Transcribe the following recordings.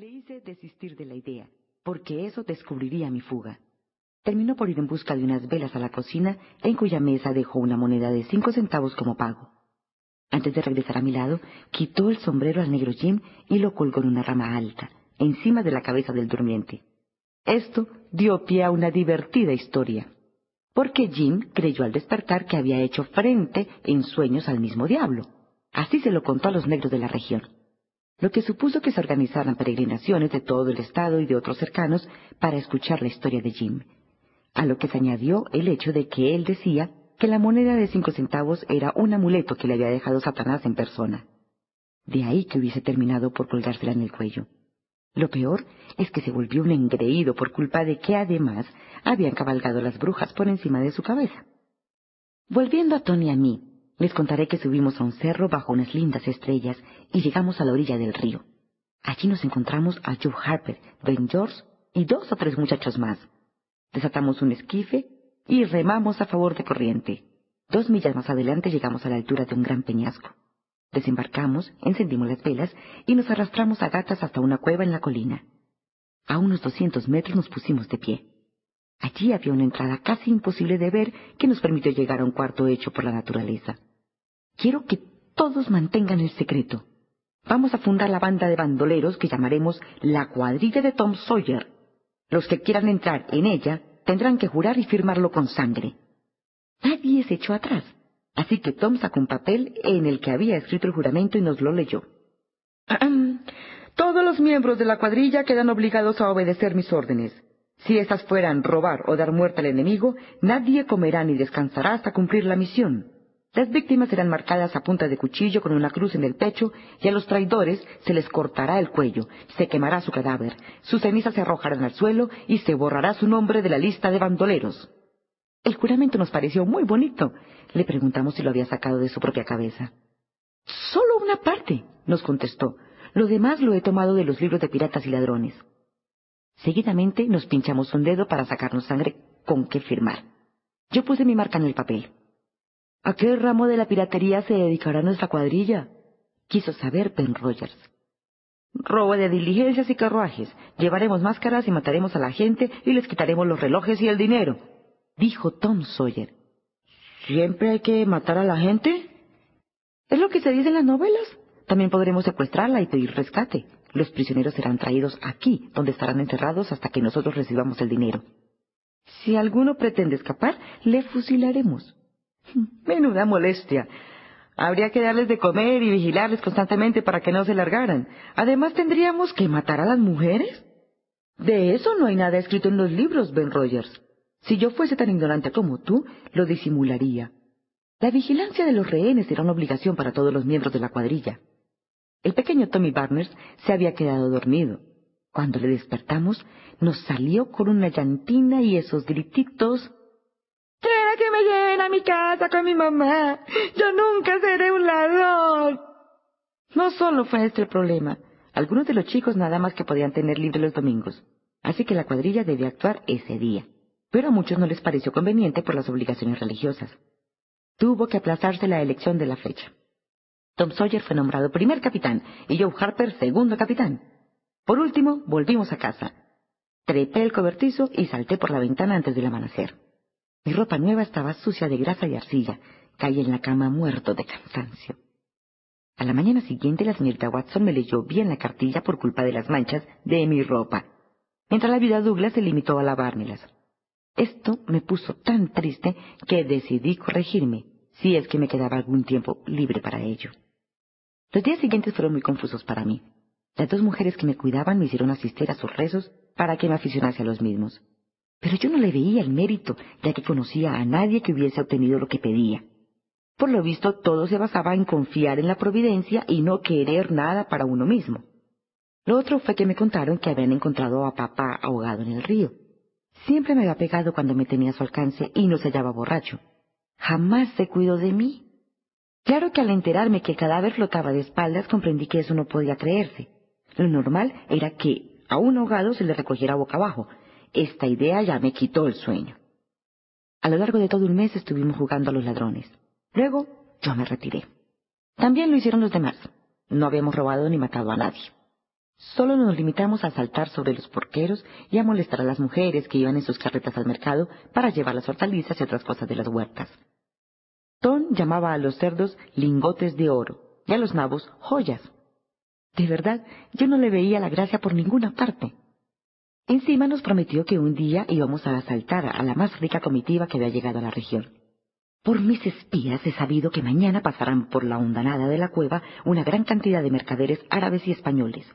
Le hice desistir de la idea, porque eso descubriría mi fuga. Terminó por ir en busca de unas velas a la cocina, en cuya mesa dejó una moneda de cinco centavos como pago. Antes de regresar a mi lado, quitó el sombrero al negro Jim y lo colgó en una rama alta, encima de la cabeza del durmiente. Esto dio pie a una divertida historia, porque Jim creyó al despertar que había hecho frente en sueños al mismo diablo. Así se lo contó a los negros de la región, lo que supuso que se organizaran peregrinaciones de todo el estado y de otros cercanos para escuchar la historia de Jim, a lo que se añadió el hecho de que él decía que la moneda de cinco centavos era un amuleto que le había dejado Satanás en persona. De ahí que hubiese terminado por colgársela en el cuello. Lo peor es que se volvió un engreído por culpa de que además habían cabalgado las brujas por encima de su cabeza. Volviendo a Tony y a mí, les contaré que subimos a un cerro bajo unas lindas estrellas y llegamos a la orilla del río. Allí nos encontramos a Joe Harper, Ben George y dos o tres muchachos más. Desatamos un esquife y remamos a favor de corriente. Dos millas más adelante llegamos a la altura de un gran peñasco. Desembarcamos, encendimos las velas y nos arrastramos a gatas hasta una cueva en la colina. A unos doscientos metros nos pusimos de pie. Allí había una entrada casi imposible de ver que nos permitió llegar a un cuarto hecho por la naturaleza. Quiero que todos mantengan el secreto. Vamos a fundar la banda de bandoleros que llamaremos la cuadrilla de Tom Sawyer. Los que quieran entrar en ella tendrán que jurar y firmarlo con sangre. Nadie se echó atrás. Así que Tom sacó un papel en el que había escrito el juramento y nos lo leyó. Todos los miembros de la cuadrilla quedan obligados a obedecer mis órdenes. Si esas fueran robar o dar muerte al enemigo, nadie comerá ni descansará hasta cumplir la misión. Las víctimas serán marcadas a punta de cuchillo con una cruz en el pecho y a los traidores se les cortará el cuello, se quemará su cadáver, sus cenizas se arrojarán al suelo y se borrará su nombre de la lista de bandoleros. El juramento nos pareció muy bonito. Le preguntamos si lo había sacado de su propia cabeza. Solo una parte, nos contestó. Lo demás lo he tomado de los libros de piratas y ladrones. Seguidamente nos pinchamos un dedo para sacarnos sangre con qué firmar. Yo puse mi marca en el papel. ¿A qué ramo de la piratería se dedicará nuestra cuadrilla? quiso saber Ben Rogers. Robo de diligencias y carruajes. Llevaremos máscaras y mataremos a la gente y les quitaremos los relojes y el dinero, dijo Tom Sawyer. ¿Siempre hay que matar a la gente? Es lo que se dice en las novelas. También podremos secuestrarla y pedir rescate. Los prisioneros serán traídos aquí, donde estarán encerrados hasta que nosotros recibamos el dinero. Si alguno pretende escapar, le fusilaremos. Menuda molestia. Habría que darles de comer y vigilarles constantemente para que no se largaran. Además, tendríamos que matar a las mujeres. De eso no hay nada escrito en los libros, Ben Rogers. Si yo fuese tan ignorante como tú, lo disimularía. La vigilancia de los rehenes era una obligación para todos los miembros de la cuadrilla. El pequeño Tommy Barnes se había quedado dormido. Cuando le despertamos, nos salió con una llantina y esos grititos. ¡Quiero que me mi casa con mi mamá! ¡Yo nunca seré un ladrón! No solo fue este el problema. Algunos de los chicos nada más que podían tener libre los domingos. Así que la cuadrilla debía actuar ese día pero a muchos no les pareció conveniente por las obligaciones religiosas. Tuvo que aplazarse la elección de la fecha. Tom Sawyer fue nombrado primer capitán y Joe Harper segundo capitán. Por último, volvimos a casa. Trepé el cobertizo y salté por la ventana antes del amanecer. Mi ropa nueva estaba sucia de grasa y arcilla. Caí en la cama muerto de cansancio. A la mañana siguiente la señorita Watson me leyó bien la cartilla por culpa de las manchas de mi ropa, mientras la viuda Douglas se limitó a lavármelas. Esto me puso tan triste que decidí corregirme, si es que me quedaba algún tiempo libre para ello. Los días siguientes fueron muy confusos para mí. Las dos mujeres que me cuidaban me hicieron asistir a sus rezos para que me aficionase a los mismos. Pero yo no le veía el mérito, ya que conocía a nadie que hubiese obtenido lo que pedía. Por lo visto, todo se basaba en confiar en la providencia y no querer nada para uno mismo. Lo otro fue que me contaron que habían encontrado a papá ahogado en el río. Siempre me había pegado cuando me tenía a su alcance y no se hallaba borracho. Jamás se cuidó de mí. Claro que al enterarme que el cadáver flotaba de espaldas comprendí que eso no podía creerse. Lo normal era que a un ahogado se le recogiera boca abajo. Esta idea ya me quitó el sueño. A lo largo de todo un mes estuvimos jugando a los ladrones. Luego yo me retiré. También lo hicieron los demás. No habíamos robado ni matado a nadie. Solo nos limitamos a saltar sobre los porqueros y a molestar a las mujeres que iban en sus carretas al mercado para llevar las hortalizas y otras cosas de las huertas. Tom llamaba a los cerdos lingotes de oro y a los nabos joyas. De verdad, yo no le veía la gracia por ninguna parte. Encima nos prometió que un día íbamos a asaltar a la más rica comitiva que había llegado a la región. Por mis espías he sabido que mañana pasarán por la hondanada de la cueva una gran cantidad de mercaderes árabes y españoles.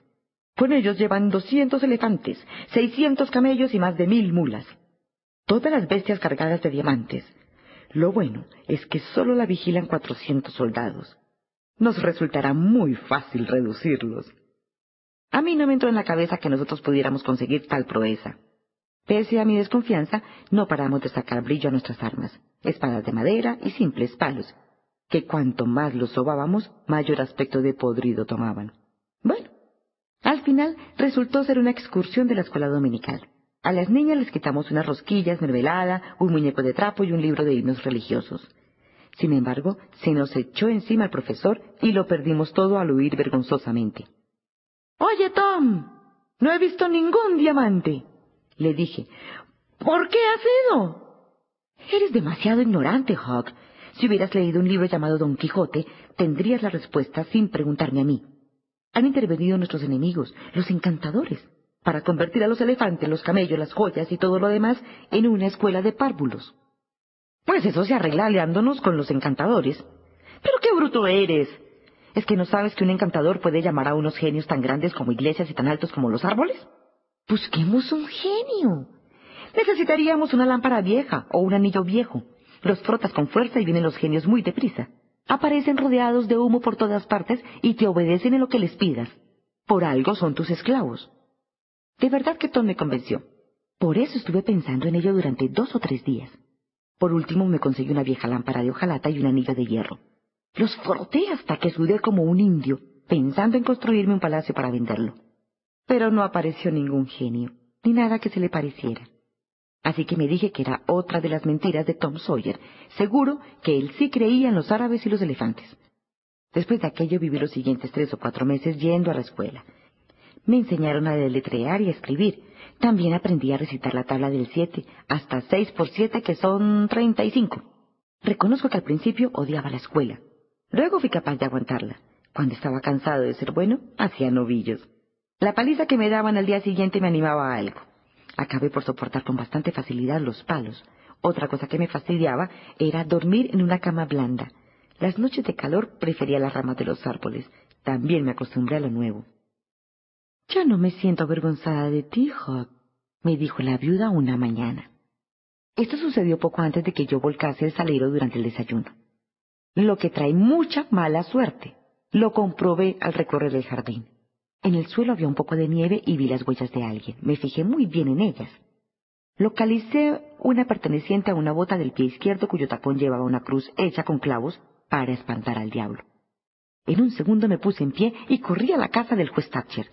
Con ellos llevan doscientos elefantes, seiscientos camellos y más de mil mulas. Todas las bestias cargadas de diamantes. Lo bueno es que solo la vigilan cuatrocientos soldados. Nos resultará muy fácil reducirlos. A mí no me entró en la cabeza que nosotros pudiéramos conseguir tal proeza. Pese a mi desconfianza, no paramos de sacar brillo a nuestras armas, espadas de madera y simples palos, que cuanto más los sobábamos, mayor aspecto de podrido tomaban. Bueno, al final resultó ser una excursión de la escuela dominical. A las niñas les quitamos unas rosquillas, mermelada, un muñeco de trapo y un libro de himnos religiosos. Sin embargo, se nos echó encima el profesor y lo perdimos todo al huir vergonzosamente. Oye, Tom, no he visto ningún diamante. Le dije, ¿por qué has ido? Eres demasiado ignorante, Hawk. Si hubieras leído un libro llamado Don Quijote, tendrías la respuesta sin preguntarme a mí. Han intervenido nuestros enemigos, los encantadores, para convertir a los elefantes, los camellos, las joyas y todo lo demás en una escuela de párvulos. Pues eso se arregla aliándonos con los encantadores. Pero qué bruto eres. ¿Es que no sabes que un encantador puede llamar a unos genios tan grandes como iglesias y tan altos como los árboles? Busquemos un genio. Necesitaríamos una lámpara vieja o un anillo viejo. Los frotas con fuerza y vienen los genios muy deprisa. Aparecen rodeados de humo por todas partes y te obedecen en lo que les pidas. Por algo son tus esclavos. De verdad que Tom me convenció. Por eso estuve pensando en ello durante dos o tres días. Por último me conseguí una vieja lámpara de hojalata y un anillo de hierro. Los froté hasta que sudé como un indio, pensando en construirme un palacio para venderlo. Pero no apareció ningún genio, ni nada que se le pareciera. Así que me dije que era otra de las mentiras de Tom Sawyer, seguro que él sí creía en los árabes y los elefantes. Después de aquello viví los siguientes tres o cuatro meses yendo a la escuela. Me enseñaron a deletrear y a escribir. También aprendí a recitar la tabla del siete, hasta seis por siete que son treinta y cinco. Reconozco que al principio odiaba la escuela. Luego fui capaz de aguantarla. Cuando estaba cansado de ser bueno, hacía novillos. La paliza que me daban al día siguiente me animaba a algo. Acabé por soportar con bastante facilidad los palos. Otra cosa que me fastidiaba era dormir en una cama blanda. Las noches de calor prefería las ramas de los árboles. También me acostumbré a lo nuevo. Ya no me siento avergonzada de ti, Hawk, me dijo la viuda una mañana. Esto sucedió poco antes de que yo volcase el salero durante el desayuno. Lo que trae mucha mala suerte. Lo comprobé al recorrer el jardín. En el suelo había un poco de nieve y vi las huellas de alguien. Me fijé muy bien en ellas. Localicé una perteneciente a una bota del pie izquierdo cuyo tacón llevaba una cruz hecha con clavos para espantar al diablo. En un segundo me puse en pie y corrí a la casa del juez Thatcher.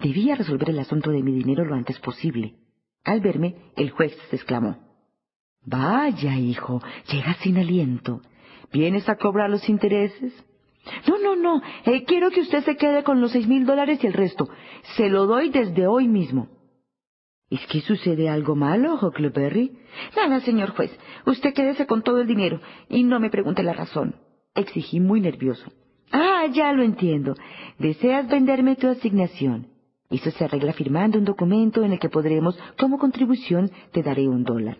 Debía resolver el asunto de mi dinero lo antes posible. Al verme, el juez se exclamó. Vaya, hijo, llegas sin aliento. ¿Vienes a cobrar los intereses? No, no, no. Eh, quiero que usted se quede con los seis mil dólares y el resto. Se lo doy desde hoy mismo. ¿Es que sucede algo malo, Huckleberry? Nada, señor juez. Usted quédese con todo el dinero y no me pregunte la razón. Exigí muy nervioso. Ah, ya lo entiendo. Deseas venderme tu asignación. Eso se arregla firmando un documento en el que podremos, como contribución, te daré un dólar.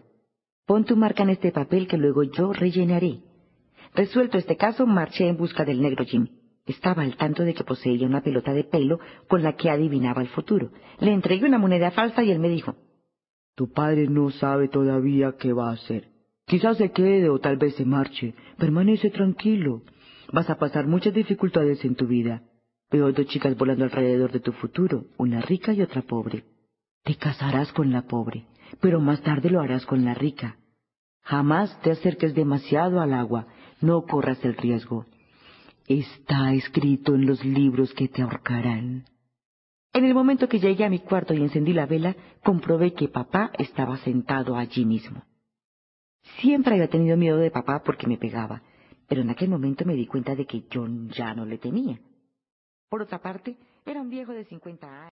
Pon tu marca en este papel que luego yo rellenaré. Resuelto este caso, marché en busca del negro Jim. Estaba al tanto de que poseía una pelota de pelo con la que adivinaba el futuro. Le entregué una moneda falsa y él me dijo, Tu padre no sabe todavía qué va a hacer. Quizás se quede o tal vez se marche. Permanece tranquilo. Vas a pasar muchas dificultades en tu vida. Veo dos chicas volando alrededor de tu futuro, una rica y otra pobre. Te casarás con la pobre, pero más tarde lo harás con la rica. Jamás te acerques demasiado al agua, no corras el riesgo. Está escrito en los libros que te ahorcarán. En el momento que llegué a mi cuarto y encendí la vela, comprobé que papá estaba sentado allí mismo. Siempre había tenido miedo de papá porque me pegaba, pero en aquel momento me di cuenta de que yo ya no le temía. Por otra parte, Era un viejo de cincuenta años.